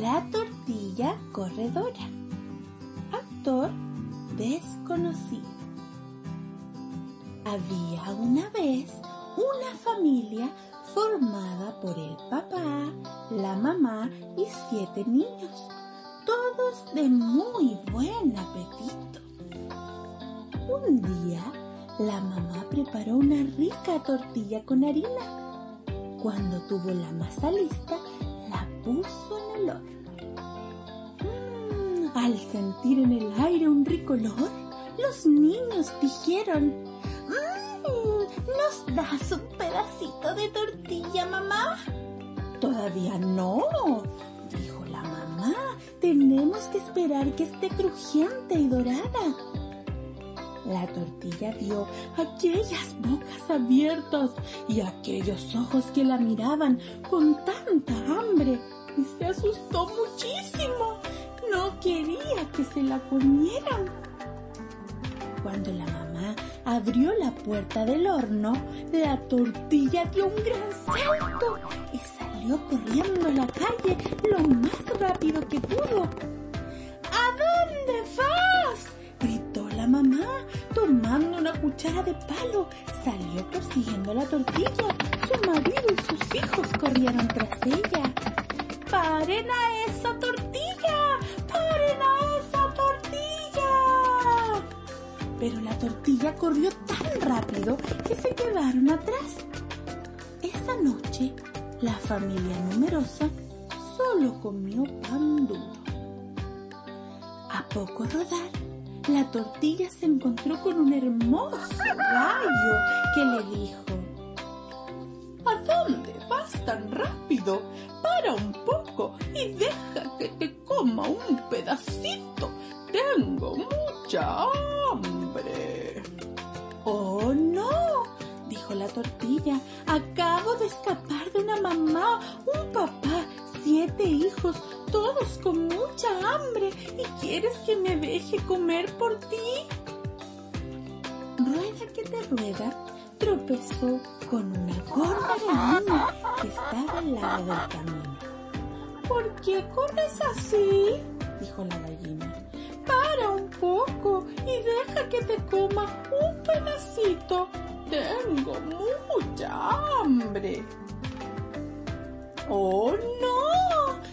La tortilla corredora. Actor desconocido. Había una vez una familia formada por el papá, la mamá y siete niños, todos de muy buen apetito. Un día, la mamá preparó una rica tortilla con harina. Cuando tuvo la masa lista, la puso en Mm, al sentir en el aire un rico olor, los niños dijeron, "Mm, ¿nos das un pedacito de tortilla, mamá? Todavía no, dijo la mamá. Tenemos que esperar que esté crujiente y dorada. La tortilla vio aquellas bocas abiertas y aquellos ojos que la miraban con tanta hambre y se asustó muchísimo. No quería que se la comieran. Cuando la mamá abrió la puerta del horno, la tortilla dio un gran salto y salió corriendo a la calle lo más rápido que pudo. ¿A dónde vas? gritó la mamá, tomando una cuchara de palo. Salió persiguiendo la tortilla. Su marido y sus hijos corrieron tras ella. ¡Paren a esa tortilla! ¡Paren a esa tortilla! Pero la tortilla corrió tan rápido que se quedaron atrás. Esa noche, la familia numerosa solo comió pan duro. A poco rodar, la tortilla se encontró con un hermoso gallo que le dijo, mucha hambre. Oh, no, dijo la tortilla. Acabo de escapar de una mamá, un papá, siete hijos, todos con mucha hambre. ¿Y quieres que me deje comer por ti? Rueda que te rueda, tropezó con una gorda gallina que estaba al lado del camino. ¿Por qué corres así? dijo la gallina. Para un poco y deja que te coma un pedacito. Tengo mucha hambre. ¡Oh, no!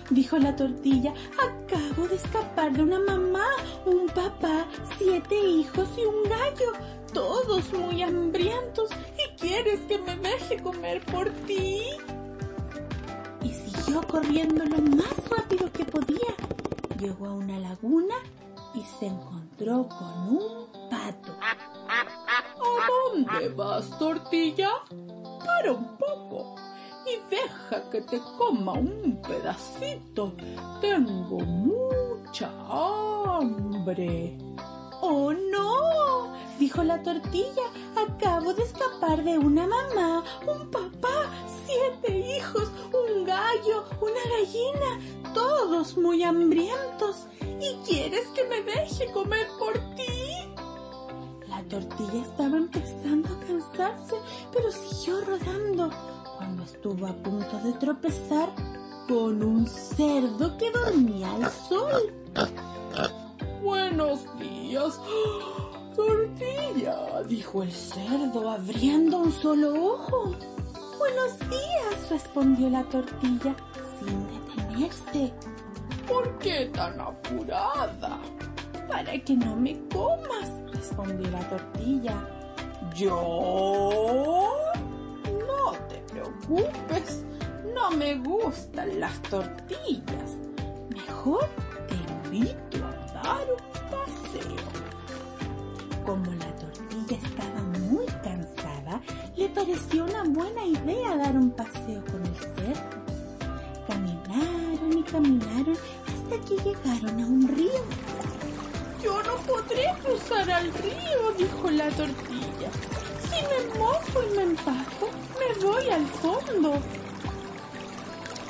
dijo la tortilla. Acabo de escapar de una mamá, un papá, siete hijos y un gallo, todos muy hambrientos. ¿Y quieres que me deje comer por ti? Y siguió corriendo lo más rápido que podía. Llegó a una laguna y se encontró con un pato. ¿A dónde vas, tortilla? Para un poco y deja que te coma un pedacito. Tengo mucha hambre. ¡Oh, no! dijo la tortilla. Acabo de escapar de una mamá, un papá, siete hijos, un una gallina, todos muy hambrientos. ¿Y quieres que me deje comer por ti? La tortilla estaba empezando a cansarse, pero siguió rodando cuando estuvo a punto de tropezar con un cerdo que dormía al sol. Buenos días, tortilla, dijo el cerdo abriendo un solo ojo. Buenos días, respondió la tortilla sin detenerse. ¿Por qué tan apurada? Para que no me comas, respondió la tortilla. ¿Yo? No te preocupes, no me gustan las tortillas. Mejor te invito a dar un paseo. Como la tortilla estaba pareció una buena idea dar un paseo con el cerdo. Caminaron y caminaron hasta que llegaron a un río. Yo no podré cruzar al río, dijo la tortilla. Si me mojo y me empaco, me voy al fondo.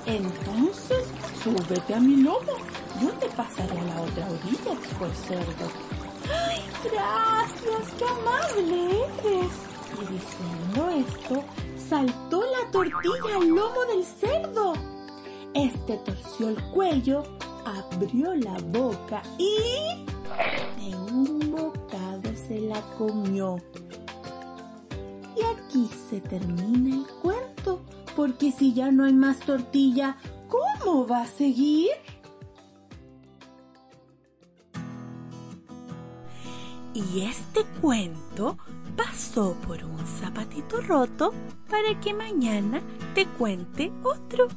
Entonces, súbete a mi lomo. Yo te pasaré a la otra orilla, dijo el cerdo. ¡Ay, gracias! ¡Qué amable! Y diciendo esto, saltó la tortilla al lomo del cerdo. Este torció el cuello, abrió la boca y de un bocado se la comió. Y aquí se termina el cuento, porque si ya no hay más tortilla, ¿cómo va a seguir? Y este cuento pasó por un zapatito roto para que mañana te cuente otro.